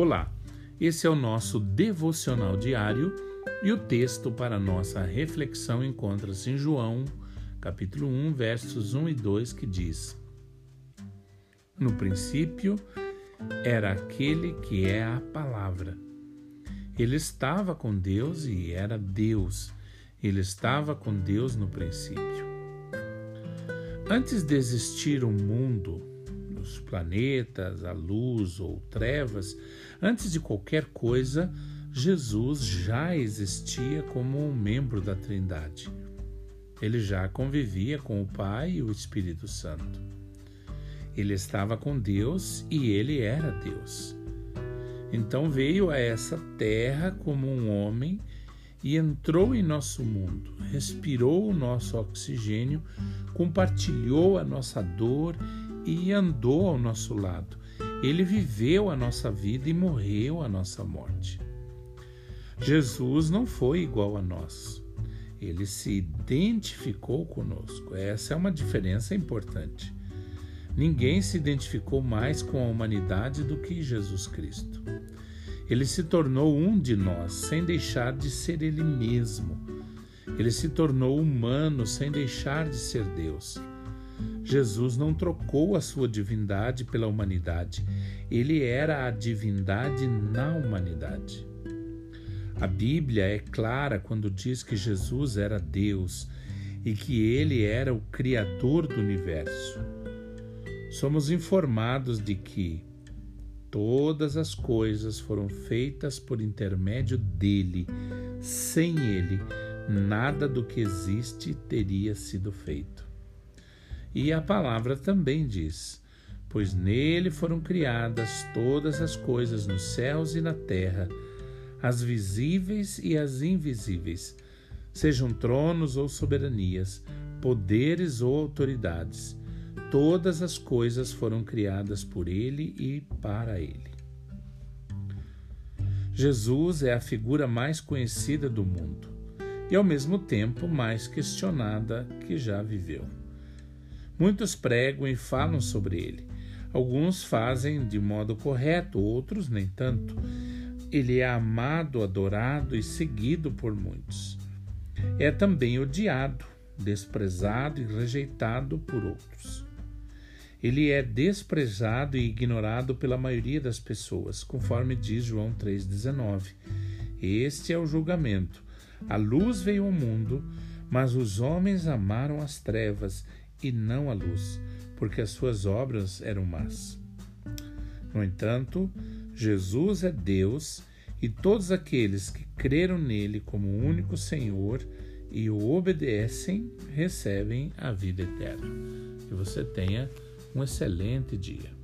Olá, esse é o nosso devocional diário e o texto para nossa reflexão encontra-se em João, capítulo 1, versos 1 e 2, que diz: No princípio era aquele que é a palavra. Ele estava com Deus e era Deus. Ele estava com Deus no princípio. Antes de existir o mundo, os planetas, a luz ou trevas, antes de qualquer coisa, Jesus já existia como um membro da Trindade. Ele já convivia com o Pai e o Espírito Santo. Ele estava com Deus e ele era Deus. Então veio a essa terra como um homem e entrou em nosso mundo, respirou o nosso oxigênio, compartilhou a nossa dor e andou ao nosso lado. Ele viveu a nossa vida e morreu a nossa morte. Jesus não foi igual a nós. Ele se identificou conosco. Essa é uma diferença importante. Ninguém se identificou mais com a humanidade do que Jesus Cristo. Ele se tornou um de nós sem deixar de ser ele mesmo. Ele se tornou humano sem deixar de ser Deus. Jesus não trocou a sua divindade pela humanidade, ele era a divindade na humanidade. A Bíblia é clara quando diz que Jesus era Deus e que ele era o Criador do universo. Somos informados de que todas as coisas foram feitas por intermédio dele. Sem ele, nada do que existe teria sido feito. E a palavra também diz: Pois nele foram criadas todas as coisas nos céus e na terra, as visíveis e as invisíveis, sejam tronos ou soberanias, poderes ou autoridades. Todas as coisas foram criadas por ele e para ele. Jesus é a figura mais conhecida do mundo e, ao mesmo tempo, mais questionada que já viveu. Muitos pregam e falam sobre ele. Alguns fazem de modo correto, outros nem tanto. Ele é amado, adorado e seguido por muitos. É também odiado, desprezado e rejeitado por outros. Ele é desprezado e ignorado pela maioria das pessoas, conforme diz João 3,19. Este é o julgamento. A luz veio ao mundo, mas os homens amaram as trevas e não a luz, porque as suas obras eram más. No entanto, Jesus é Deus e todos aqueles que creram nele como único Senhor e o obedecem recebem a vida eterna. Que você tenha um excelente dia.